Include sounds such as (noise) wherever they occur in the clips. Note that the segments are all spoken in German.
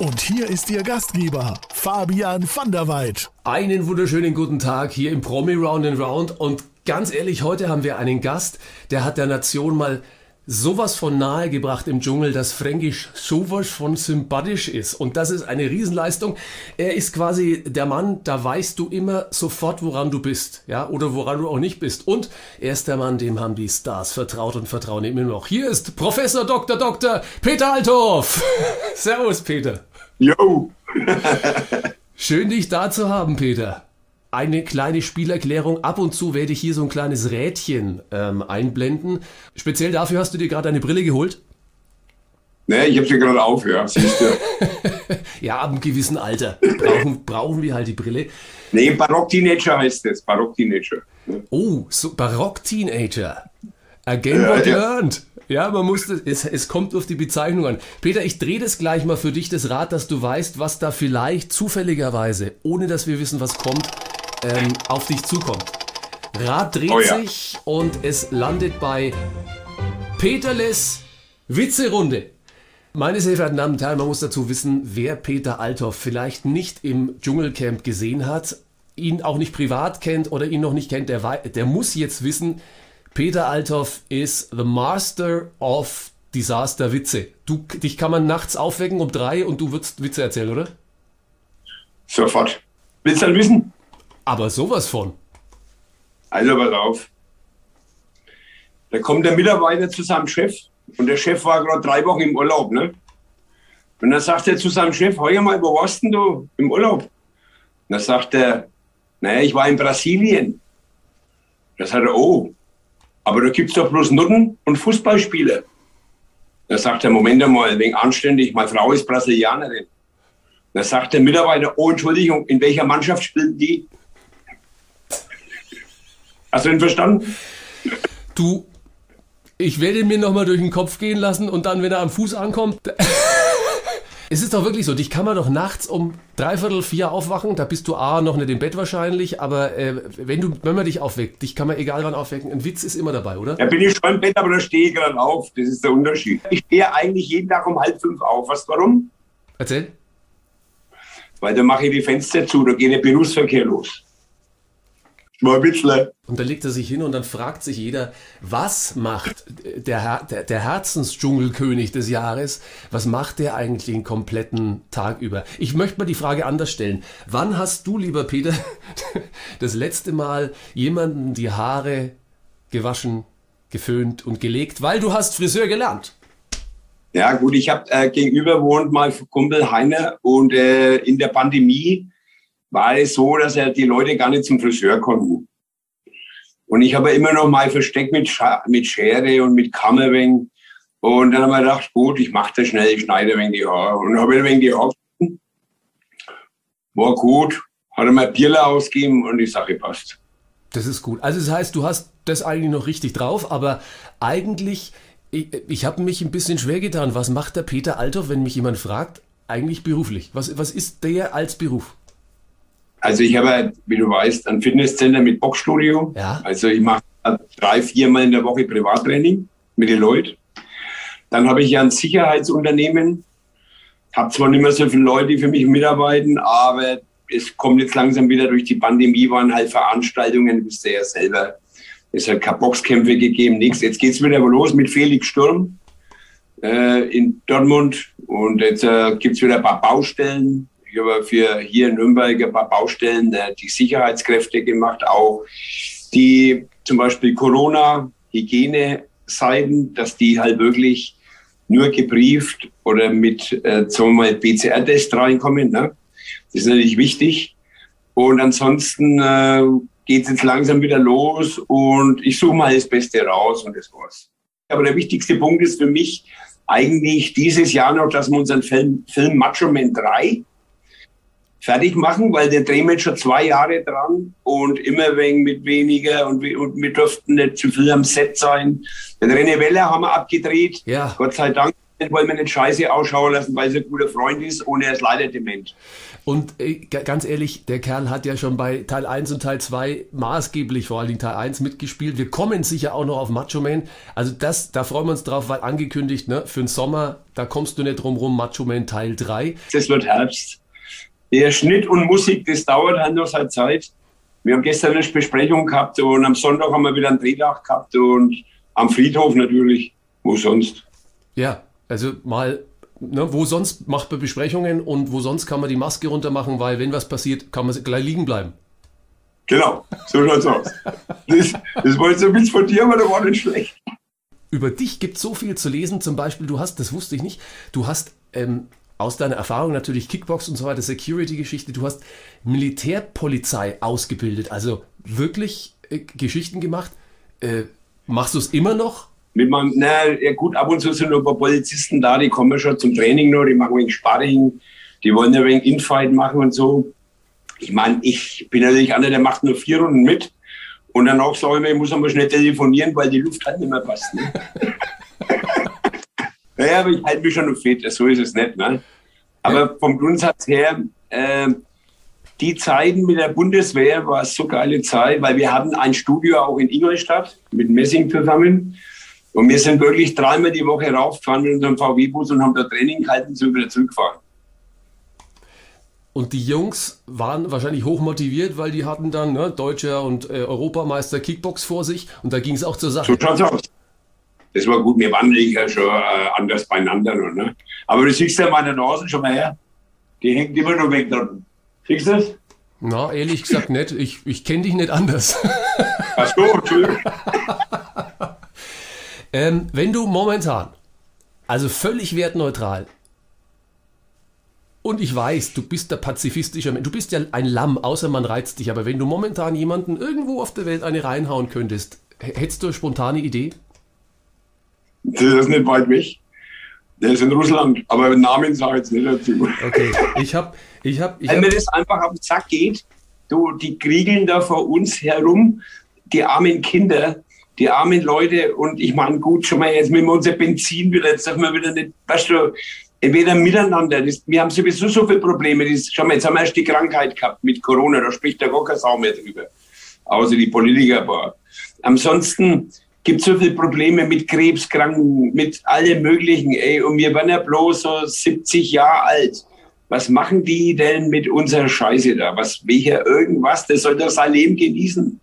Und hier ist Ihr Gastgeber, Fabian van der Weid. Einen wunderschönen guten Tag hier im Promi Round and Round und ganz ehrlich, heute haben wir einen Gast, der hat der Nation mal sowas von nahe gebracht im Dschungel, dass Fränkisch sowas von sympathisch ist. Und das ist eine Riesenleistung. Er ist quasi der Mann, da weißt du immer sofort, woran du bist, ja, oder woran du auch nicht bist. Und er ist der Mann, dem haben die Stars vertraut und vertrauen immer noch. Hier ist Professor Dr. Dr. Peter Althoff. (laughs) Servus, Peter. Yo! (laughs) Schön, dich da zu haben, Peter. Eine kleine Spielerklärung. Ab und zu werde ich hier so ein kleines Rädchen ähm, einblenden. Speziell dafür hast du dir gerade eine Brille geholt? Ne, ich hab sie gerade auf, ja, siehst du. (laughs) Ja, ab einem gewissen Alter brauchen, brauchen wir halt die Brille. Nee, Barock-Teenager heißt es, Barock-Teenager. Oh, so Barock-Teenager. Again Ja, what you ja. learned. Ja, man muss es, es kommt auf die Bezeichnung an. Peter, ich drehe das gleich mal für dich, das Rad, dass du weißt, was da vielleicht zufälligerweise, ohne dass wir wissen, was kommt, ähm, auf dich zukommt. Rad dreht Oh ja. sich und es landet bei Peterles Witzerunde. Meine sehr verehrten Damen und Herren, man muss dazu wissen, wer Peter Althoff vielleicht nicht im Dschungelcamp gesehen hat, ihn auch nicht privat kennt oder ihn noch nicht kennt, der, der muss jetzt wissen, Peter Althoff ist the master of Disaster Witze. Du, dich kann man nachts aufwecken um drei und du würdest Witze erzählen, oder? Sofort. Willst du dann wissen? Aber sowas von. Also pass auf. Da kommt der Mitarbeiter zu seinem Chef und der Chef war gerade drei Wochen im Urlaub, ne? Und dann sagt er zu seinem Chef, heuer mal, wo warst denn du im Urlaub? Und dann sagt er, naja, ich war in Brasilien. Da sagt er, oh, aber da gibt's doch bloß Nutten und Fußballspieler. Da sagt er, Moment einmal, wegen anständig, meine Frau ist Brasilianerin. Da sagt der Mitarbeiter, oh, Entschuldigung, in welcher Mannschaft spielen die? Hast du ihn verstanden? Du, ich werde ihn mir nochmal durch den Kopf gehen lassen und dann, wenn er am Fuß ankommt. Es ist doch wirklich so, dich kann man doch nachts um dreiviertel vier aufwachen, da bist du A noch nicht im Bett wahrscheinlich, aber äh, wenn du, wenn man dich aufweckt, dich kann man egal wann aufwecken, ein Witz ist immer dabei, oder? Da bin ich schon im Bett, aber da stehe ich gerade auf. Das ist der Unterschied. Ich stehe eigentlich jeden Tag um halb fünf auf. Weißt du warum? Erzähl. Weil da mache ich die Fenster zu, da geht der Berufsverkehr los. Mal bisschen. Und dann legt er sich hin und dann fragt sich jeder, was macht der, Her der, der Herzensdschungelkönig des Jahres, was macht der eigentlich den kompletten Tag über? Ich möchte mal die Frage anders stellen. Wann hast du, lieber Peter, (laughs) das letzte Mal jemanden die Haare gewaschen, geföhnt und gelegt, weil du hast Friseur gelernt? Ja, gut, ich habe äh, gegenüber wohnt mein Kumpel Heiner und äh, in der Pandemie war es so, dass er die Leute gar nicht zum Friseur konnten. Und ich habe immer noch mal versteckt mit, Scha mit Schere und mit wegen. Und dann haben wir gedacht, gut, ich mache das schnell, ich schneide wegen die Haare. Und habe die Haare geschnitten. War gut, hat er mir Bierle ausgegeben und die Sache passt. Das ist gut. Also das heißt, du hast das eigentlich noch richtig drauf, aber eigentlich, ich, ich habe mich ein bisschen schwer getan. Was macht der Peter Althoff, wenn mich jemand fragt, eigentlich beruflich? Was, was ist der als Beruf? Also ich habe, wie du weißt, ein Fitnesscenter mit Boxstudio. Ja. Also ich mache drei, viermal in der Woche Privattraining mit den Leuten. Dann habe ich ja ein Sicherheitsunternehmen. Habe zwar nicht mehr so viele Leute, die für mich mitarbeiten, aber es kommt jetzt langsam wieder durch die Pandemie, waren halt Veranstaltungen, wisst ihr ja selber. Es hat keine Boxkämpfe gegeben, nichts. Jetzt geht's wieder los mit Felix Sturm äh, in Dortmund und jetzt äh, gibt's wieder ein paar Baustellen. Ich habe für hier in Nürnberg ein paar Baustellen die Sicherheitskräfte gemacht, auch die zum Beispiel Corona-Hygiene-Seiten, dass die halt wirklich nur gebrieft oder mit, äh, sagen wir mal, PCR-Test reinkommen. Ne? Das ist natürlich wichtig. Und ansonsten äh, geht es jetzt langsam wieder los und ich suche mal das Beste raus und das war's. Aber der wichtigste Punkt ist für mich eigentlich dieses Jahr noch, dass wir unseren Film, Film Macho Man 3 fertig machen, weil der drehen jetzt schon zwei Jahre dran und immer wegen mit weniger und wir, und wir durften nicht zu viel am Set sein. Den René Weller haben wir abgedreht. Ja. Gott sei Dank wollen wir nicht scheiße ausschauen lassen, weil er ein guter Freund ist und er ist leider dement. Und äh, ganz ehrlich, der Kerl hat ja schon bei Teil 1 und Teil 2 maßgeblich, vor allen Dingen Teil 1 mitgespielt. Wir kommen sicher auch noch auf Macho Man. Also das, da freuen wir uns drauf, weil angekündigt, ne, für den Sommer, da kommst du nicht drum rum, Macho Man Teil 3. Das wird Herbst. Der Schnitt und Musik, das dauert halt noch seine Zeit. Wir haben gestern eine Besprechung gehabt und am Sonntag haben wir wieder einen Drehtag gehabt und am Friedhof natürlich. Wo sonst? Ja, also mal, ne, wo sonst macht man Besprechungen und wo sonst kann man die Maske runter machen, weil wenn was passiert, kann man gleich liegen bleiben. Genau, so schaut's aus. Das, das war jetzt ein Witz von dir, aber der war nicht schlecht. Über dich gibt so viel zu lesen. Zum Beispiel, du hast, das wusste ich nicht, du hast ähm, aus deiner Erfahrung natürlich Kickbox und so weiter, Security-Geschichte, du hast Militärpolizei ausgebildet, also wirklich äh, Geschichten gemacht. Äh, machst du es immer noch? Mit meinem, na, ja gut, ab und zu sind noch ein paar Polizisten da, die kommen schon zum Training noch, die machen ein wenig Sparring, die wollen ein wenig Infight machen und so. Ich meine, ich bin natürlich einer, der macht nur vier Runden mit. Und danach sage ich mir, ich muss einmal schnell telefonieren, weil die Luft halt nicht mehr passt. Ne? (laughs) naja, aber ich halte mich schon noch fit, so ist es nicht. Ne? Aber vom Grundsatz her, äh, die Zeiten mit der Bundeswehr war so geile Zeit, weil wir hatten ein Studio auch in Ingolstadt mit Messing zusammen. Und wir sind wirklich dreimal die Woche raufgefahren mit unserem VW-Bus und haben da Training gehalten und sind wieder zurückgefahren. Und die Jungs waren wahrscheinlich hoch motiviert, weil die hatten dann ne, Deutscher und äh, Europameister Kickbox vor sich und da ging es auch zur Sache. So schaut's aus. Das war gut, wir waren ja schon äh, anders beieinander. Ne? Aber du siehst ja meine Nase schon mal her. Die hängt immer noch weg dran. Siehst du das? Na, ehrlich gesagt nicht. Ich, ich kenne dich nicht anders. Ach so, Entschuldigung. (laughs) ähm, wenn du momentan, also völlig wertneutral, und ich weiß, du bist der pazifistische Mensch, du bist ja ein Lamm, außer man reizt dich, aber wenn du momentan jemanden irgendwo auf der Welt eine reinhauen könntest, hättest du eine spontane Idee? Das ist nicht weit weg. Der ist in Russland, aber den Namen sage ich jetzt nicht dazu. Okay, ich hab, ich hab, ich Weil hab, mir das einfach auf den Sack geht, du, die kriegeln da vor uns herum, die armen Kinder, die armen Leute. Und ich meine, gut, schon mal jetzt mit unser Benzin wieder, jetzt dürfen wir wieder nicht, weißt du, entweder miteinander. Das, wir haben sowieso so viele Probleme. Das, schau mal, jetzt haben wir erst die Krankheit gehabt mit Corona, da spricht der gar keine Sau mehr drüber. Außer die Politiker. Aber ansonsten gibt es so viele Probleme mit Krebskranken, mit allem Möglichen. Ey, und wir waren ja bloß so 70 Jahre alt. Was machen die denn mit unserer Scheiße da? Was will hier irgendwas? Der soll doch sein Leben genießen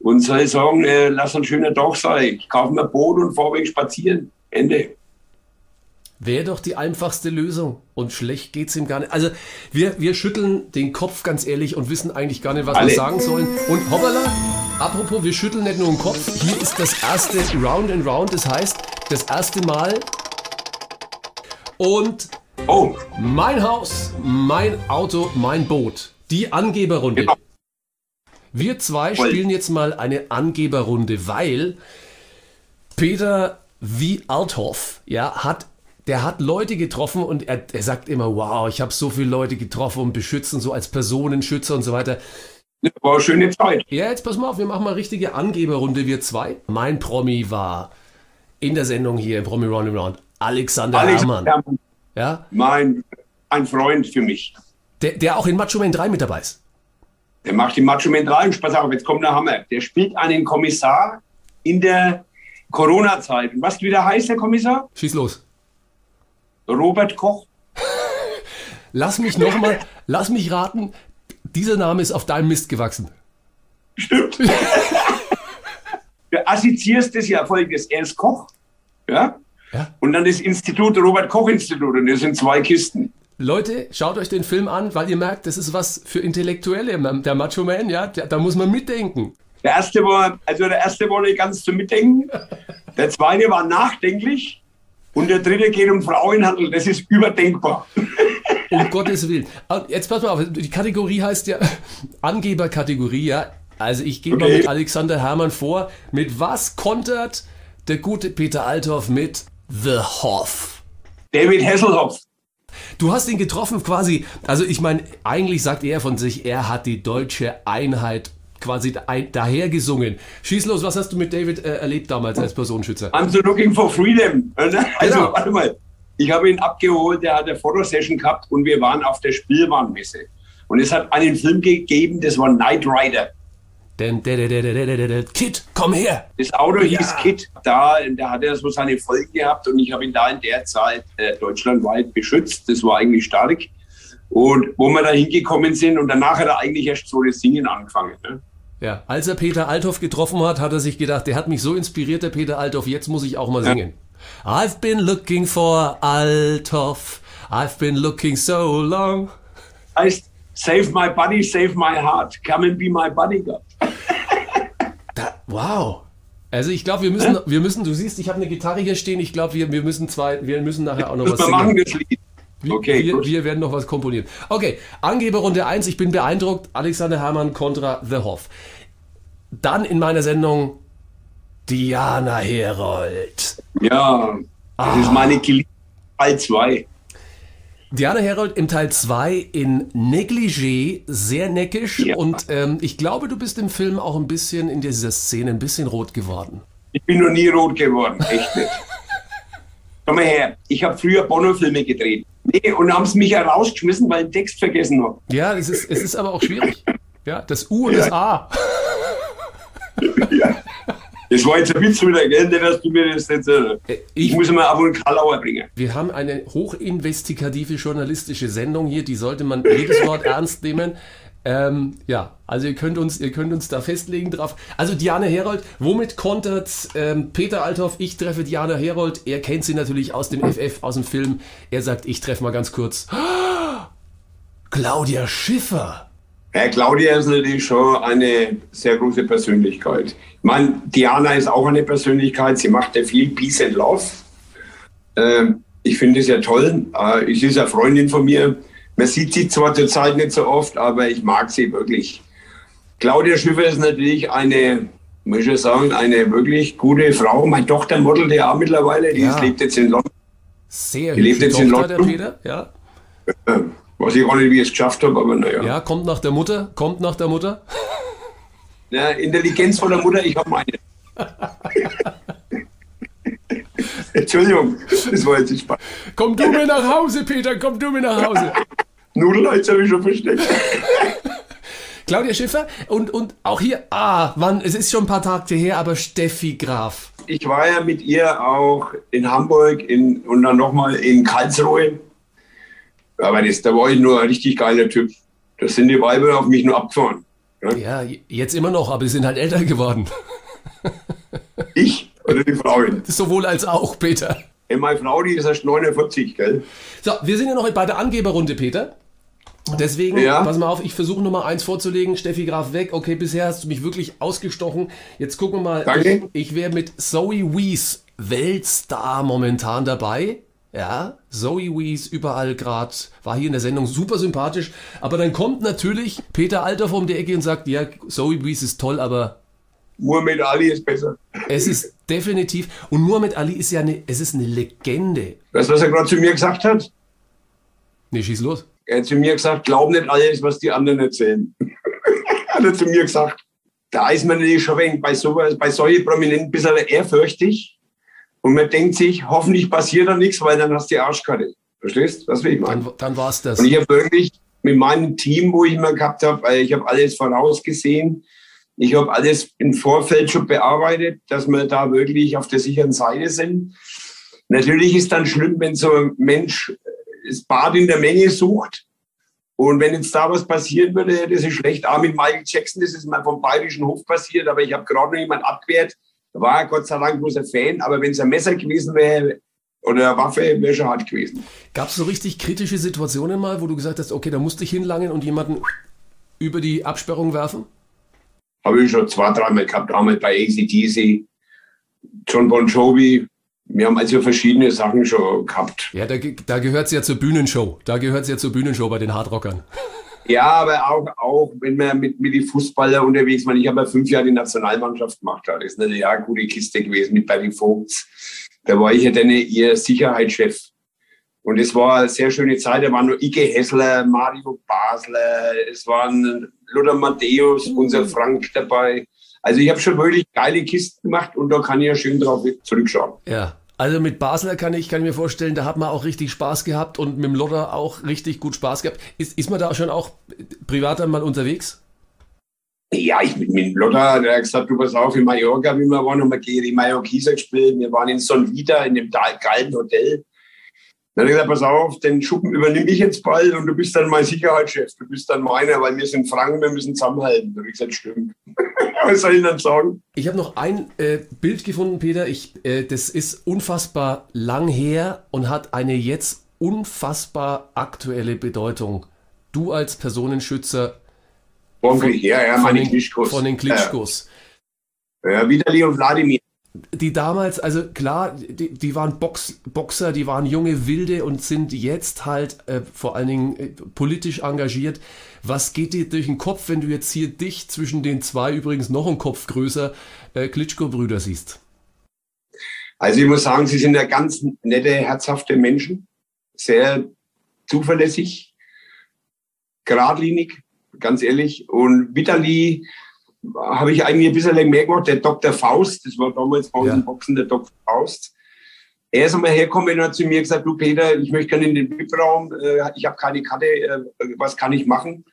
und soll sagen, äh, lass ein schöner Tag sein. Ich kaufe mir ein Boot und fahre spazieren. Ende. Wäre doch die einfachste Lösung. Und schlecht geht's ihm gar nicht. Also, wir, wir schütteln den Kopf ganz ehrlich und wissen eigentlich gar nicht, was Alle. wir sagen sollen. Und hoppala, apropos, wir schütteln nicht nur den Kopf. Hier ist das erste Round and Round. Das heißt, das erste Mal. Und Oh, mein Haus, mein Auto, mein Boot. Die Angeberrunde. Genau. Wir zwei spielen jetzt mal eine Angeberrunde, weil Peter V. Althoff, ja, hat, der hat Leute getroffen und er, er sagt immer, wow, ich habe so viele Leute getroffen und beschützen, so als Personenschützer und so weiter. Das war eine schöne Zeit. Ja, jetzt pass mal auf, wir machen mal richtige Angeberrunde, wir zwei. Mein Promi war in der Sendung hier, Promi Round Round, Alexander Alex Herrmann. Ja, mein, ein Freund für mich. der, der auch in Macho Man 3 mit dabei ist. Der macht die Macho Man 3 und pass auf, jetzt kommt der Hammer. Der spielt einen Kommissar in der Corona-Zeit. Und was wieder heißt der Kommissar? Schieß los. Robert Koch. (laughs) Lass mich nochmal, lass mich raten, dieser Name ist auf deinem Mist gewachsen. Stimmt. du assoziierst das ja folgendes. Er ist Koch. Ja? Ja. Und dann das Institut, Robert Koch Institut. Und das sind zwei Kisten. Leute, schaut euch den Film an, weil ihr merkt, das ist was für Intellektuelle. Der Macho Man, ja, da muss man mitdenken. Der erste war, also der erste war nicht ganz zum Mitdenken. Der zweite war nachdenklich. Und der dritte geht um Frauenhandel. Das ist überdenkbar. (laughs) Um Gottes Willen. Jetzt pass mal auf, die Kategorie heißt ja (laughs) Angeberkategorie, ja. Also ich gehe mal Okay. mit Alexander Herrmann vor. Mit was kontert der gute Peter Althoff mit The Hoff? David Hasselhoff. Du hast ihn getroffen quasi, also ich meine, eigentlich sagt er von sich, er hat die deutsche Einheit quasi daher gesungen. Schieß los, was hast du mit David äh, erlebt damals als Personenschützer? I'm so looking for freedom. Also, Genau. warte mal. Ich habe ihn abgeholt, der hat eine Fotosession gehabt und wir waren auf der Spielwarenmesse. Und es hat einen Film gegeben, das war Knight Rider. Denn, der, der, der, der, der, der, der, Kid, komm her! Das Auto hieß Ja. Kit. Da, da hat er so seine Folgen gehabt und ich habe ihn da in der Zeit äh, deutschlandweit beschützt. Das war eigentlich stark. Und wo wir da hingekommen sind und danach hat er eigentlich erst so das Singen angefangen. Ne? Ja, als er Peter Althoff getroffen hat, hat er sich gedacht, der hat mich so inspiriert, der Peter Althoff, jetzt muss ich auch mal singen. I've been looking for Althoff, I've been looking so long. Heißt, save my body, save my heart. Come and be my bodyguard. (laughs) Da, wow. Also ich glaube, wir müssen, wir müssen, du siehst, ich habe eine Gitarre hier stehen, ich glaube, wir, wir müssen zwei, wir müssen nachher auch noch was Müssen wir machen, singen. das Lied. Wir, Okay, wir, wir werden noch was komponieren. Okay, Angeberrunde 1, ich bin beeindruckt, Alexander Herrmann kontra The Hoff. Dann in meiner Sendung Diana Herold. Ja, das ist meine geliebte Teil 2. Diana Herold im Teil 2 in Negligé, sehr neckisch Ja. und ähm, ich glaube, du bist im Film auch ein bisschen in dieser Szene ein bisschen rot geworden. Ich bin noch nie rot geworden, echt nicht. (laughs) Komm mal her, ich habe früher Bono-Filme gedreht. Nee, und haben sie mich ja rausgeschmissen, weil ich den Text vergessen habe. Ja, es ist, es ist aber auch schwierig. Ja, das U und das A. (laughs) Das war jetzt ein Witz wieder, gell? Nicht, dass du mir das jetzt. Äh, Äh, ich, ich- muss mal auf einen Karlauer bringen. Wir haben eine hochinvestigative journalistische Sendung hier, die sollte man jedes Wort ernst nehmen. Ähm, ja, also ihr könnt uns, ihr könnt uns da festlegen drauf. Also Diana Herold, womit kontert ähm, Peter Althoff? Ich treffe Diana Herold. Er kennt sie natürlich aus dem FF, aus dem Film. Er sagt, ich treffe mal ganz kurz. (gasps) Claudia Schiffer. Ja, Claudia ist natürlich schon eine sehr große Persönlichkeit. Ich meine, Diana ist auch eine Persönlichkeit. Sie macht ja viel Peace and Love. Ähm, ich finde es ja toll. Äh, sie ist eine Freundin von mir. Man sieht sie zwar zurzeit nicht so oft, aber ich mag sie wirklich. Claudia Schiffer ist natürlich eine, muss ich sagen, eine wirklich gute Frau. Meine Tochter modelt ja auch mittlerweile. Die Ja. ist, lebt jetzt in London. Sehr Die lebt jetzt in Tochter, der London. Peter. Ja. Äh, Weiß ich auch nicht, wie ich es geschafft habe, aber naja. ja, kommt nach der Mutter, kommt nach der Mutter. Ja, Intelligenz von der Mutter, ich habe meine. (laughs) Entschuldigung, das war jetzt nicht Spaß. Komm du mir nach Hause, Peter, komm du mir nach Hause. Nudelholz habe ich schon versteckt. (laughs) Claudia Schiffer und, und auch hier, ah, Mann, es ist schon ein paar Tage her, aber Steffi Graf. Ich war ja mit ihr auch in Hamburg in, und dann nochmal in Karlsruhe. Aber das, da war ich nur ein richtig geiler Typ. Da sind die Weiber auf mich nur abgefahren. Ja? Ja, jetzt immer noch, aber sie sind halt älter geworden. (laughs) Ich oder die Frauen. Sowohl als auch, Peter. Ey, meine Frau, die ist erst 49, gell? So, wir sind ja noch bei der Angeberrunde, Peter. Deswegen, Ja. pass mal auf, ich versuche Nummer eins vorzulegen. Steffi Graf weg. Okay, bisher hast du mich wirklich ausgestochen. Jetzt gucken wir mal. Danke. Ich, ich wäre mit Zoe Wees, Weltstar momentan dabei. Ja, Zoe Wees überall gerade, war hier in der Sendung super sympathisch. Aber dann kommt natürlich Peter Alter um die Ecke und sagt, ja, Zoe Wees ist toll, aber Muhammad Ali ist besser. es ist definitiv, und Muhammad Ali ist ja eine, es ist eine Legende. Weißt du, was er gerade zu mir gesagt hat? Nee, schieß los. Er hat zu mir gesagt, glaub nicht alles, was die anderen erzählen. (laughs) hat er zu mir gesagt. Da ist man natürlich schon wenig bei, sowas, bei solchen Prominenten ein bisschen ehrfürchtig. Und man denkt sich, hoffentlich passiert da nichts, weil dann hast du die Arschkarte. Verstehst du, was will ich meinen? Dann, dann war's das. Und ich habe wirklich mit meinem Team, wo ich immer gehabt habe, weil ich habe alles vorausgesehen. Ich habe alles im Vorfeld schon bearbeitet, dass wir da wirklich auf der sicheren Seite sind. Natürlich ist dann schlimm, wenn so ein Mensch das Bad in der Menge sucht. Und wenn jetzt da was passieren würde, das ist schlecht. Auch mit Michael Jackson, das ist mal vom Bayerischen Hof passiert, aber ich habe gerade noch jemand abgewehrt. Da war er Gott sei Dank bloß ein Fan, aber wenn es ein Messer gewesen wäre oder eine Waffe, wäre schon hart gewesen. Gab es so richtig kritische Situationen mal, wo du gesagt hast, okay, da musste ich hinlangen und jemanden über die Absperrung werfen? Habe ich schon zwei, dreimal gehabt, einmal bei ACDC, John Bon Jovi. Wir haben also verschiedene Sachen schon gehabt. Ja, da, da gehört es ja zur Bühnenshow. Da gehört es ja zur Bühnenshow bei den Hardrockern. (laughs) Ja, aber auch, auch wenn man mit, mit den Fußballer unterwegs war. Ich habe ja fünf Jahre die Nationalmannschaft gemacht. Das ist eine gute Kiste gewesen mit Barry Vogts. Da war ich ja dann ihr Sicherheitschef. Und es war eine sehr schöne Zeit. Da waren nur Ike Hessler, Mario Basler, es waren Luther Matthäus, unser Frank dabei. Also ich habe schon wirklich geile Kisten gemacht und da kann ich ja schön drauf zurückschauen. Ja. Also mit Basler kann ich, kann ich mir vorstellen, da hat man auch richtig Spaß gehabt und mit dem Lotter auch richtig gut Spaß gehabt. Ist, ist man da schon auch privat einmal unterwegs? Ja, ich mit, mit Lotta, der hat gesagt, du pass auf, in Mallorca, wie wir waren, haben wir gegen die Mallorquíser gespielt. Wir waren in Sonvita, in dem geilen Hotel. Dann hat er gesagt, pass auf, den Schuppen übernehme ich jetzt bald und du bist dann mein Sicherheitschef. Du bist dann meiner, weil wir sind Franken, wir müssen zusammenhalten. Da habe ich gesagt, stimmt. (laughs) Was soll ich dann sagen? Ich habe noch ein äh, Bild gefunden, Peter. Ich, äh, das ist unfassbar lang her und hat eine jetzt unfassbar aktuelle Bedeutung. Du als Personenschützer von, ja, ja, von, den, von den Klitschkos. Ja, ja Vitali und Wladimir die damals, also klar, die, die waren Box, Boxer, die waren junge Wilde und sind jetzt halt äh, vor allen Dingen äh, politisch engagiert. Was geht dir durch den Kopf, wenn du jetzt hier dich zwischen den zwei übrigens noch einen Kopf größer äh, Klitschko-Brüder siehst? Also ich muss sagen, sie sind ja ganz nette, herzhafte Menschen, sehr zuverlässig, geradlinig, ganz ehrlich. Und Vitali, habe ich eigentlich ein bisschen mehr gemacht. Der Dr. Faust, das war damals bei uns ja. im Boxen der Dr. Faust. Er ist einmal hergekommen und hat zu mir gesagt, du Peter, ich möchte gerne in den VIP-Raum, äh, ich habe keine Karte, äh, was kann ich machen?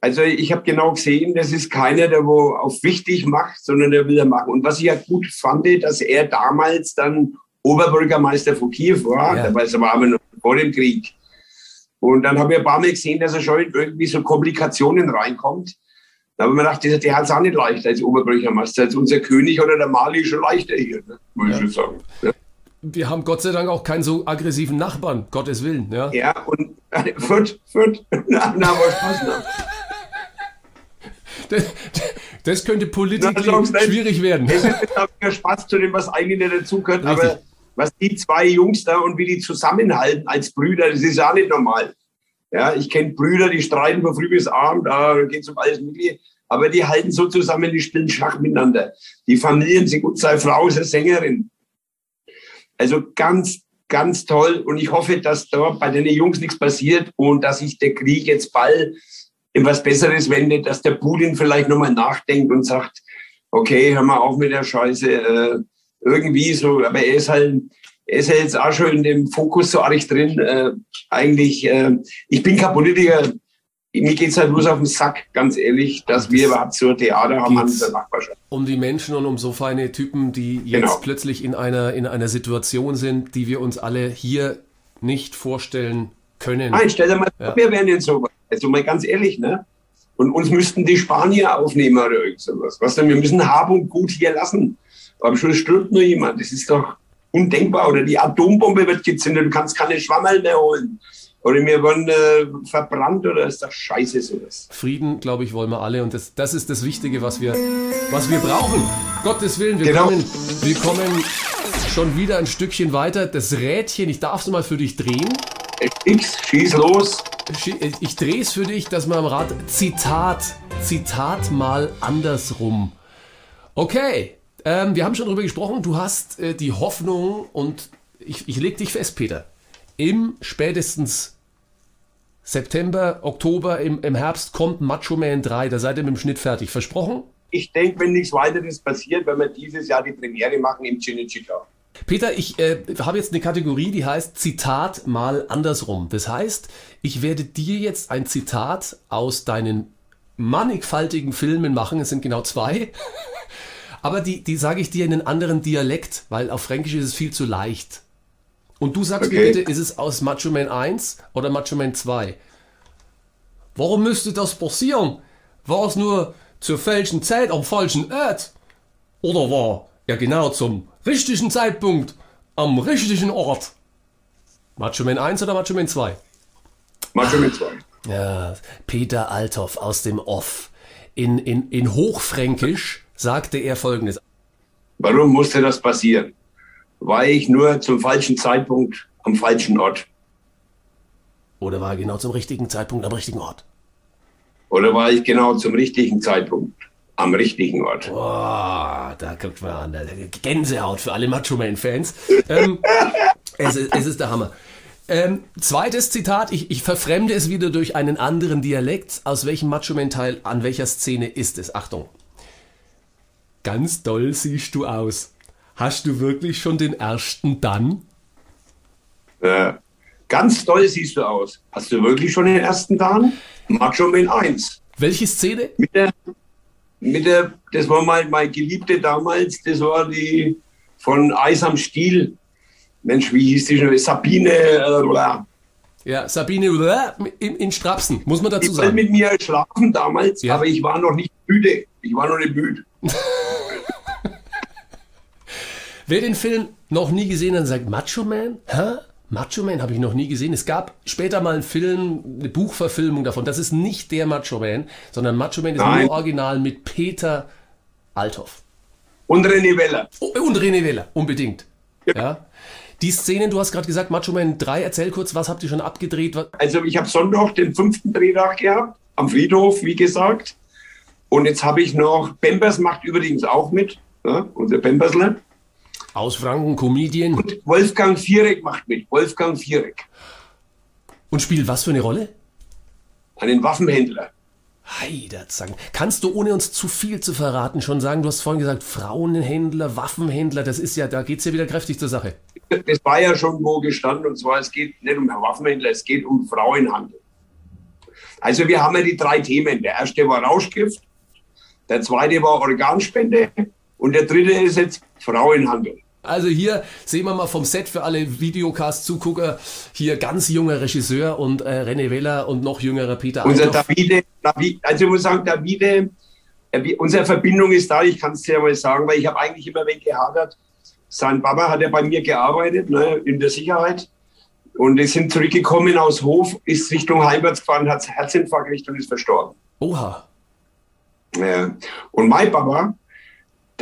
Also ich habe genau gesehen, das ist keiner, der wo auf wichtig macht, sondern der will er machen. Und was ich ja gut fand, dass er damals dann Oberbürgermeister von Kiew war, ja. das war aber noch vor dem Krieg. Und dann habe ich ein paar Mal gesehen, dass er schon irgendwie so Komplikationen reinkommt. Da haben wir gedacht, der, der hat es auch nicht leicht als Oberbürgermeister. Als unser König oder der Mali schon leichter hier, ne? muss ja. ich schon sagen. Ja. Wir haben Gott sei Dank auch keinen so aggressiven Nachbarn, Gottes Willen. Ja, ja und (laughs) Fürth, Fürth, na, na, was passen das, das könnte politisch schwierig werden. Es ist ja Spaß zu dem, was eigentlich nicht dazugehört, aber was die zwei Jungs da und wie die zusammenhalten als Brüder, das ist auch nicht normal. Ja, ich kenne Brüder, die streiten von früh bis abend, da geht es um alles Mögliche. Aber die halten so zusammen, die spielen Schach miteinander. Die Familien sind gut, seine Frau eine Sängerin. Also ganz, ganz toll. Und ich hoffe, dass da bei den Jungs nichts passiert und dass sich der Krieg jetzt bald in was Besseres wendet, dass der Putin vielleicht nochmal nachdenkt und sagt, okay, hör mal auf mit der Scheiße. Äh, irgendwie so, aber er ist halt, er ist ja jetzt auch schon in dem Fokus so arg drin. Äh, eigentlich, äh, ich bin kein Politiker. Mir geht es halt bloß auf den Sack, ganz ehrlich, dass wir überhaupt so ein Theater haben an der Nachbarschaft. Um die Menschen und um so feine Typen, die jetzt genau. plötzlich in einer, in einer Situation sind, die wir uns alle hier nicht vorstellen können. Nein, stell dir mal ja. wir wären in sowas. Also mal ganz ehrlich, ne? Und uns müssten die Spanier aufnehmen oder irgend sowas. Was denn? Wir müssen Hab und Gut hier lassen. Aber am Schluss stirbt nur jemand. Das ist doch, undenkbar. Oder die Atombombe wird gezündet, du kannst keine Schwammerl mehr holen. Oder wir werden äh, verbrannt oder ist das scheiße sowas. Frieden, glaube ich, wollen wir alle. Und das, das ist das Wichtige, was wir, was wir brauchen. Gottes Willen, wir, genau. kommen, wir kommen schon wieder ein Stückchen weiter. Das Rädchen, ich darf es mal für dich drehen. X, schieß los. Ich drehe es für dich, dass man am Rad. Zitat. Zitat mal andersrum. Okay, ähm, wir haben schon darüber gesprochen, du hast äh, die Hoffnung und ich, ich leg dich fest, Peter. Im spätestens September, Oktober, im, im Herbst kommt Macho Man 3. Da seid ihr mit dem Schnitt fertig. Versprochen? Ich denke, wenn nichts weiteres passiert, wenn wir dieses Jahr die Premiere machen im Cinecittà. Peter, ich äh, habe jetzt eine Kategorie, die heißt Zitat mal andersrum. Das heißt, ich werde dir jetzt ein Zitat aus deinen mannigfaltigen Filmen machen. Es sind genau zwei. (laughs) Aber die, die sage ich dir in einem anderen Dialekt, weil auf Fränkisch ist es viel zu leicht. Und du sagst okay. mir bitte, ist es aus Macho Man 1 oder Macho Man 2? Warum müsste das passieren? War es nur zur falschen Zeit am falschen Ort? Oder war er genau zum richtigen Zeitpunkt am richtigen Ort? Macho Man 1 oder Macho Man 2? Macho Man 2. Ja, Peter Althoff aus dem Off. In, in, in Hochfränkisch sagte er Folgendes. Warum musste das passieren? War ich nur zum falschen Zeitpunkt am falschen Ort? Oder war er genau zum richtigen Zeitpunkt am richtigen Ort? Oder war ich genau zum richtigen Zeitpunkt am richtigen Ort? Boah, da guckt man an. Gänsehaut für alle Macho Man-Fans. (laughs) ähm, es, es, ist der Hammer. Ähm, zweites Zitat, ich, ich verfremde es wieder durch einen anderen Dialekt. Aus welchem Macho-Man-Teil, an welcher Szene ist es? Achtung. Ganz doll siehst du aus. Hast du wirklich schon den ersten dann? Äh, ganz toll siehst du aus. Hast du wirklich schon den ersten Dan? Macho Man 1. Welche Szene? Mit der, mit der, das war mal meine Geliebte damals, das war die von Eis am Stiel. Mensch, wie hieß die schon? Sabine, äh. Ja, Sabine in, in Strapsen, muss man dazu die wollte sagen. mit mir schlafen damals, Ja. aber ich war noch nicht müde. Ich war noch nicht müde. (laughs) Wer den Film noch nie gesehen hat, sagt Macho Man? Hä? Macho Man habe ich noch nie gesehen. Es gab später mal einen Film, eine Buchverfilmung davon. Das ist nicht der Macho Man, sondern Macho Man ist Nein. nur original mit Peter Althoff. Und René Weller. Oh, und René Weller, unbedingt. Ja. Ja. Die Szenen, du hast gerade gesagt, Macho Man 3, erzähl kurz, was habt ihr schon abgedreht? Also ich habe Sonntag den fünften Drehtag gehabt, am Friedhof, wie gesagt. Und jetzt habe ich noch, Bembers macht übrigens auch mit, ja, unser Bembersler. Aus Franken, Comedian. Und Wolfgang Viereck macht mit, Wolfgang Viereck, Und spielt was für eine Rolle? einen Waffenhändler. Heiderzangen. Kannst du, ohne uns zu viel zu verraten, schon sagen, du hast vorhin gesagt, Frauenhändler, Waffenhändler, das ist ja, da geht's ja wieder kräftig zur Sache. Das war ja schon wo gestanden, und zwar es geht nicht um Waffenhändler, es geht um Frauenhandel. Also wir haben ja die drei Themen. Der erste war Rauschgift, der zweite war Organspende und der dritte ist jetzt Frauenhandel. Also hier sehen wir mal vom Set für alle Videocast-Zugucker, hier ganz junger Regisseur und äh, René Weller und noch jüngerer Peter Unser. Davide, Davi- also ich muss sagen, Davide, äh, unsere Verbindung ist da, ich kann es dir mal sagen, weil ich habe eigentlich immer wen gehadert. Sein Papa hat ja bei mir gearbeitet, ne, in der Sicherheit. Und wir sind zurückgekommen aus Hof, ist Richtung Heimwärts gefahren, hat Herzinfarkt gekriegt und ist verstorben. Oha. Ja. Und mein Papa,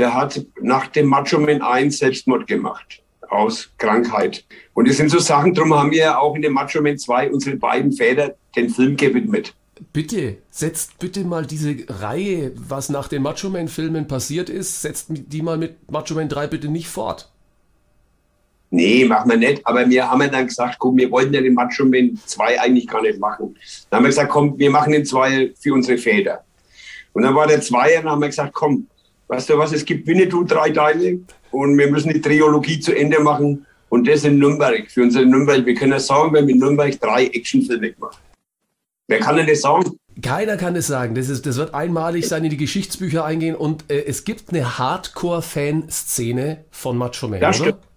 der hat nach dem Macho Man 1 Selbstmord gemacht. Aus Krankheit. Und das sind so Sachen, darum haben wir auch in dem Macho Man 2 unsere beiden Väter den Film gewidmet. Bitte, setzt bitte mal diese Reihe, was nach den Macho Man-Filmen passiert ist, setzt die mal mit Macho Man 3 bitte nicht fort. Nee, machen wir nicht. Aber wir haben ja dann gesagt, komm, wir wollten ja den Macho Man 2 eigentlich gar nicht machen. Dann haben wir gesagt, komm, wir machen den 2 für unsere Väter. Und dann war der 2 und dann haben wir gesagt, komm, weißt du was, es gibt Winnetou drei Teile und wir müssen die Trilogie zu Ende machen. Und das in Nürnberg, für unsere Nürnberg. Wir können ja sagen, wir haben in Nürnberg drei Actionfilme gemacht. Wer kann denn das sagen? Keiner kann es sagen. Das, ist, das wird einmalig sein, in die Geschichtsbücher eingehen und äh, es gibt eine Hardcore-Fan-Szene von Macho Man, Das oder? stimmt.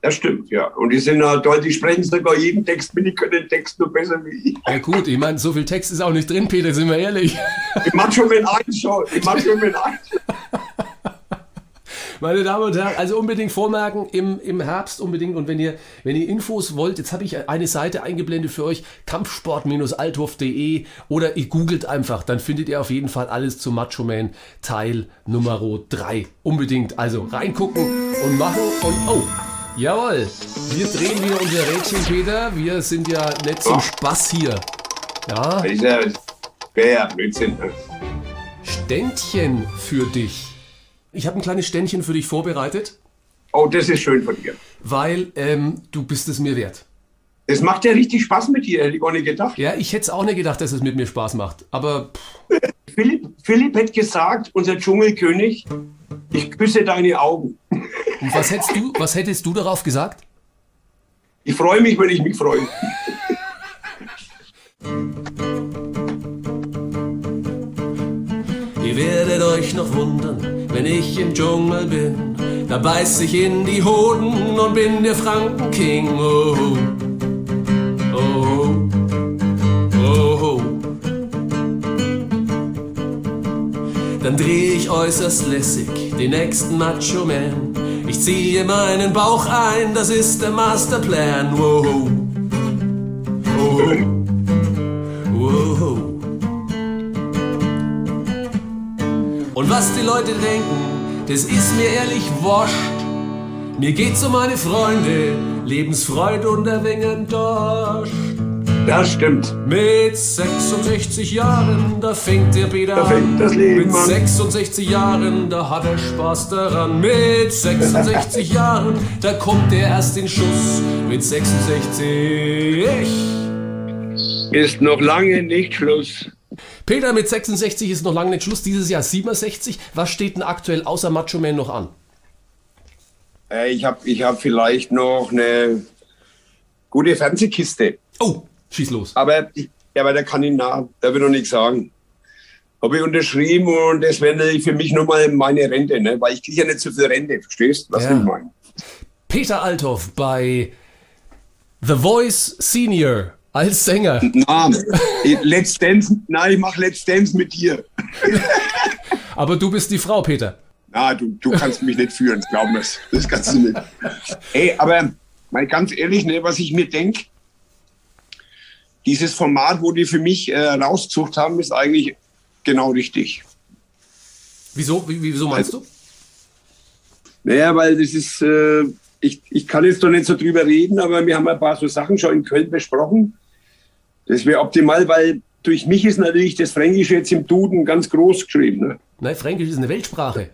Das stimmt, ja. Und die sind halt die sprechen sogar jeden Text mit, die können den Text nur besser wie ich. Ja gut, ich meine, so viel Text ist auch nicht drin, Peter, sind wir ehrlich. Die Macho Man 1 schon. Die Macho Man 1. Meine Damen und Herren, also unbedingt vormerken, im, im Herbst unbedingt. Und wenn ihr, wenn ihr Infos wollt, jetzt habe ich eine Seite eingeblendet für euch, kampfsport-althof.de oder ihr googelt einfach, dann findet ihr auf jeden Fall alles zu Macho Man Teil Nummer 3. Unbedingt, also reingucken und machen und oh, jawohl, wir drehen wieder unser Rädchen, Peter. Wir sind ja nicht zum. Spaß hier. Ja, wäre ja Blödsinn. Ständchen für dich. Ich habe ein kleines Ständchen für dich vorbereitet, Oh, das ist schön von dir. weil ähm, du bist es mir wert. Das macht ja richtig Spaß mit dir, hätte ich gar nicht gedacht. Ja, ich hätte es auch nicht gedacht, dass es mit mir Spaß macht. Aber (laughs) Philipp, Philipp hat gesagt, unser Dschungelkönig, ich küsse deine Augen. (laughs) und was hättest du, was hättest du darauf gesagt? Ich freue mich, wenn ich mich freue. (laughs) Ihr werdet euch noch wundern, wenn ich im Dschungel bin. Da beiß ich in die Hoden und bin der Frankenking. Oh, oh, dreh ich äußerst lässig den nächsten Macho Man. Ich ziehe meinen Bauch ein, das ist der Masterplan. Wow. Oh. Wow. Und was die Leute denken, das ist mir ehrlich wurscht. Mir geht's um meine Freunde, Lebensfreude und ein wenig Dorsch. Das stimmt. Mit 66 Jahren, da fängt der Peter Da an. das Leben Mit an. 66 Jahren, da hat er Spaß daran. Mit 66 Jahren, da kommt er erst in Schuss. Mit 66. Ist noch lange nicht Schluss. Peter mit 66 ist noch lange nicht Schluss. Dieses Jahr 67. Was steht denn aktuell außer Macho Man noch an? Äh, ich habe ich hab vielleicht noch eine gute Fernsehkiste. Oh, schieß los. Aber, ja, aber da kann ich nach, da will ich noch nichts sagen. Habe ich unterschrieben und das wäre für mich nochmal meine Rente, ne? weil ich kriege ja nicht so viel Rente, verstehst du, was Ja. ich meine? Peter Althoff bei The Voice Senior als Sänger. Na, Let's Dance, nein, ich mache Let's Dance mit dir. (laughs) Aber du bist die Frau, Peter. Na, du, du kannst mich nicht führen, glaub mir's. Das kannst du nicht. Ey, aber mal ganz ehrlich, ne, was ich mir denke, dieses Format, wo die für mich äh, rausgesucht haben, ist eigentlich genau richtig. Wieso, wie- wieso meinst du? Naja, weil das ist, äh, ich, ich kann jetzt doch nicht so drüber reden, aber wir haben ein paar so Sachen schon in Köln besprochen. Das wäre optimal, weil durch mich ist natürlich das Fränkische jetzt im Duden ganz groß geschrieben. Ne? Nein, Fränkisch ist eine Weltsprache.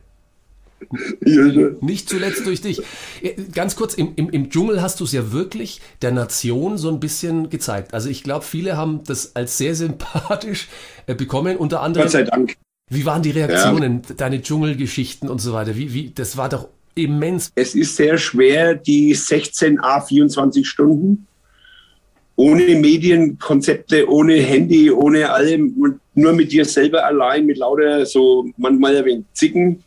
Ja. Nicht zuletzt durch dich. Ja, Ganz kurz, im, im, im Dschungel hast du es ja wirklich der Nation so ein bisschen gezeigt. Also ich glaube, viele haben das als sehr sympathisch äh, bekommen. Unter anderem, Gott sei Dank. wie waren die Reaktionen, deine Dschungelgeschichten und so weiter? Wie, wie, das war doch immens. Es ist sehr schwer, die 16 A 24 Stunden ohne Medienkonzepte, ohne Handy, ohne allem, nur mit dir selber allein, mit lauter so manchmal ein wenig Zicken.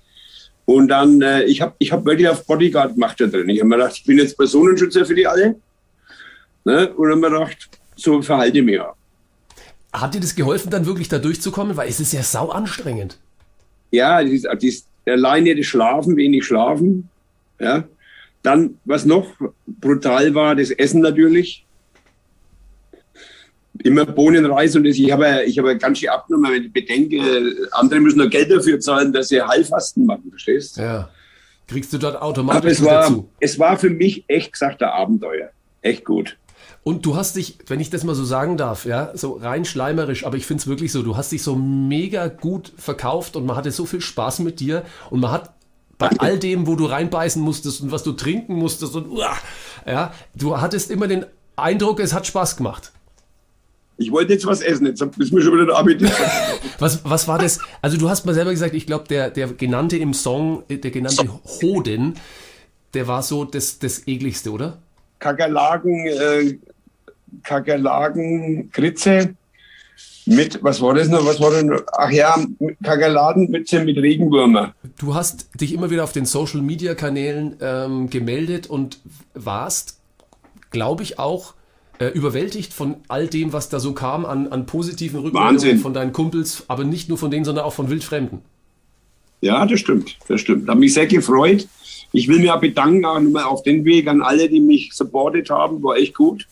Und dann, äh, ich habe ich hab wirklich auf Bodyguard gemacht da drin. Ich habe mir gedacht, ich bin jetzt Personenschützer für die alle. Ne? Und dann habe mir gedacht, so verhalte ich mich auch. Hat dir das geholfen, dann wirklich da durchzukommen? Weil es ist ja sau anstrengend. Ja, das ist, das ist alleine das Schlafen, wenig Schlafen. Ja. Dann, was noch brutal war, das Essen natürlich. Immer Bohnen, Reis und. Ich habe, ich habe ganz schön abgenommen, wenn ich bedenke, andere müssen noch Geld dafür zahlen, dass sie Heilfasten machen, verstehst? Ja. Kriegst du dort Aber automatisch es war, dazu. es war für mich echt gesagt ein Abenteuer. Echt gut. Und du hast dich, wenn ich das mal so sagen darf, ja, so rein schleimerisch, aber ich finde es wirklich so, du hast dich so mega gut verkauft und man hatte so viel Spaß mit dir und man hat bei all dem, wo du reinbeißen musstest und was du trinken musstest und uah, ja, du hattest immer den Eindruck, es hat Spaß gemacht. Ich wollte jetzt was essen, jetzt ist mir schon wieder der Appetit. (laughs) Was, was war das? Also du hast mal selber gesagt, ich glaube, der, der genannte im Song, äh, der genannte Hoden, der war so das, das ekligste, oder? Kakerlaken, äh, Kakerlaken, Kritze mit, was war das noch, was war denn, ach ja, Kakerladenmütze mit Regenwürmer. Du hast dich immer wieder auf den Social Media Kanälen ähm, gemeldet und warst, glaube ich, auch äh, überwältigt von all dem, was da so kam an, an positiven Rückmeldungen von deinen Kumpels, aber nicht nur von denen, sondern auch von Wildfremden. Ja, das stimmt, das stimmt. Hat mich sehr gefreut. Ich will mich auch bedanken auch nochmal auf den Weg an alle, die mich supportet haben, war echt gut.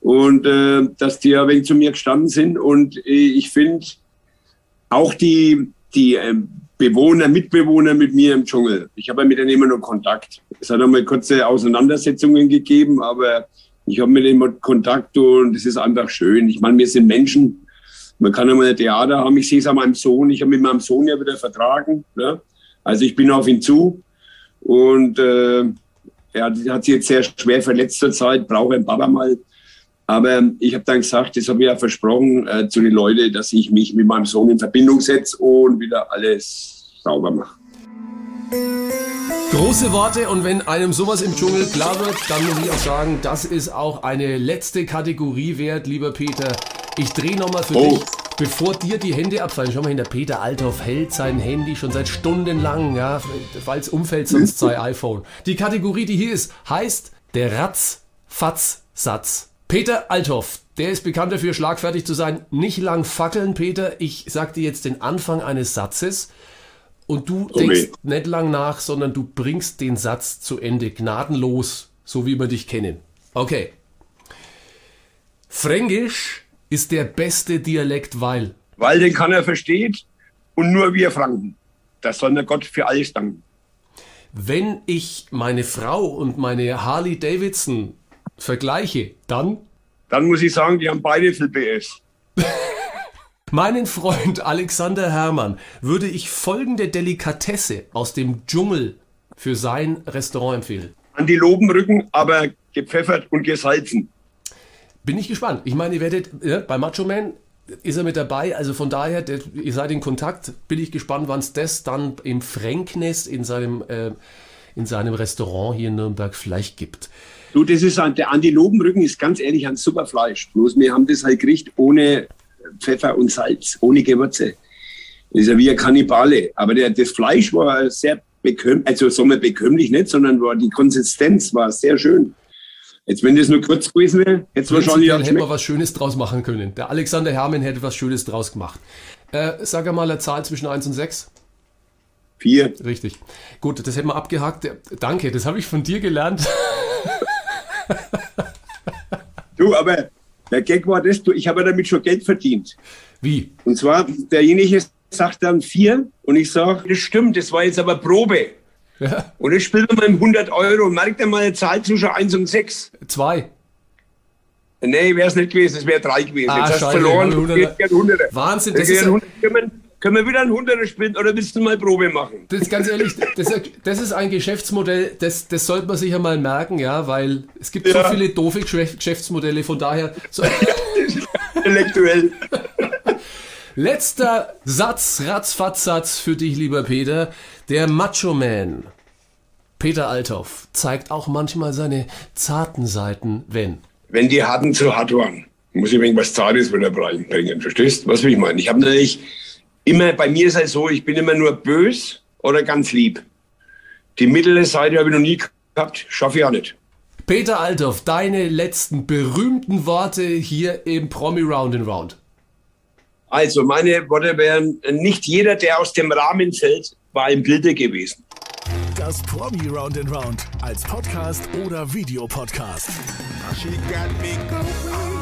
Und äh, dass die ein wenig zu mir gestanden sind. Und äh, ich finde auch die, die ähm, Bewohner, Mitbewohner mit mir im Dschungel. Ich habe ja mit denen immer noch Kontakt. Es hat einmal kurze Auseinandersetzungen gegeben, aber ich habe mit denen immer Kontakt und es ist einfach schön. Ich meine, wir sind Menschen. Man kann einmal ein Theater haben. Ich sehe es an meinem Sohn. Ich habe mit meinem Sohn ja wieder vertragen. Ne? Also ich bin auf ihn zu. Und äh, er hat, hat sich jetzt sehr schwer verletzt zur Zeit, braucht ein Papa mal. Aber ich habe dann gesagt, das habe ich ja versprochen äh, zu den Leuten, dass ich mich mit meinem Sohn in Verbindung setze und wieder alles sauber mache. Große Worte und wenn einem sowas im Dschungel klar wird, dann muss ich auch sagen, das ist auch eine letzte Kategorie wert, lieber Peter. Ich drehe nochmal für Oh. dich, bevor dir die Hände abfallen. Schau mal hin, der Peter Althoff hält sein Handy schon seit Stunden lang, ja, falls umfällt, sonst sei iPhone. Die Kategorie, die hier ist, heißt der Ratz-Fatz-Satz. Peter Althoff, der ist bekannt dafür, schlagfertig zu sein. Nicht lang fackeln, Peter. Ich sag dir jetzt den Anfang eines Satzes. Und du Okay. denkst nicht lang nach, sondern du bringst den Satz zu Ende, gnadenlos, so wie wir dich kennen. Okay. Fränkisch ist der beste Dialekt, weil. Weil den kann er versteht und nur wir Franken. Das soll der Gott für alles danken. Wenn ich meine Frau und meine Harley Davidson vergleiche, dann dann muss ich sagen, die haben beide viel PS. (laughs) Meinen Freund Alexander Herrmann würde ich folgende Delikatesse aus dem Dschungel für sein Restaurant empfehlen. An die Lobenrücken, aber gepfeffert und gesalzen. Bin ich gespannt. Ich meine, ihr werdet, ja, bei Macho Man ist er mit dabei, also von daher, der, ihr seid in Kontakt. Bin ich gespannt, wann es das dann im Fränknest in seinem, äh, in seinem Restaurant hier in Nürnberg vielleicht gibt. Du, das ist ein, der Andi Lobenrücken ist ganz ehrlich ein super Fleisch. Bloß wir haben das halt gekriegt ohne Pfeffer und Salz, ohne Gewürze. Das ist ja wie ein Kannibale. Aber der, das Fleisch war sehr bekömmlich, also sagen wir bekömmlich nicht, sondern war, die Konsistenz war sehr schön. Jetzt, wenn das nur kurz gewesen wäre, hätte es wahrscheinlich auch hätte schmeckt. man was Schönes draus machen können. Der Alexander Herrmann hätte was Schönes draus gemacht. Äh, sag mal eine Zahl zwischen 1 und 6. Vier. Richtig. Gut, das hätten wir abgehakt. Danke, das habe ich von dir gelernt. Du, aber der Gag war das, du, ich habe ja damit schon Geld verdient. Wie? Und zwar, derjenige sagt dann vier und ich sage, das stimmt, das war jetzt aber Probe. Ja, Und jetzt spielt man 100 Euro und merkt er mal eine Zahl zwischen 1 und 6. zwei. Nee, wäre es nicht gewesen, es wäre 3 gewesen. Ah, jetzt hast du scheiße, verloren, ich hab du einen kriegst einen 100er. Wahnsinn, Wir das kriegen ist einen ja- 100er. Können, wir- wieder einen 100er spielen oder willst du mal Probe machen? Das ist ganz ehrlich, das, das ist ein Geschäftsmodell, das, das sollte man sich ja mal merken, ja, weil es gibt Ja. so viele doofe Geschäft- Geschäftsmodelle, von daher. So, (laughs) Intellektuell. letzter Satz, Ratzfatz-Satz für dich, lieber Peter. Der Macho Man, Peter Althoff, zeigt auch manchmal seine zarten Seiten, wenn. Wenn die Harten zu hart waren, muss ich irgendwas Zartes wieder bringen. Verstehst du, was will ich meinen? Ich habe natürlich immer, bei mir ist es so, ich bin immer nur bös oder ganz lieb. Die mittlere Seite habe ich noch nie gehabt, schaffe ich auch nicht. Peter Althoff, deine letzten berühmten Worte hier im Promi Round and Round. Also, meine Worte wären, nicht jeder, der aus dem Rahmen fällt, war im Bilde gewesen. Das Promi Round and Round als Podcast oder Videopodcast. She got me going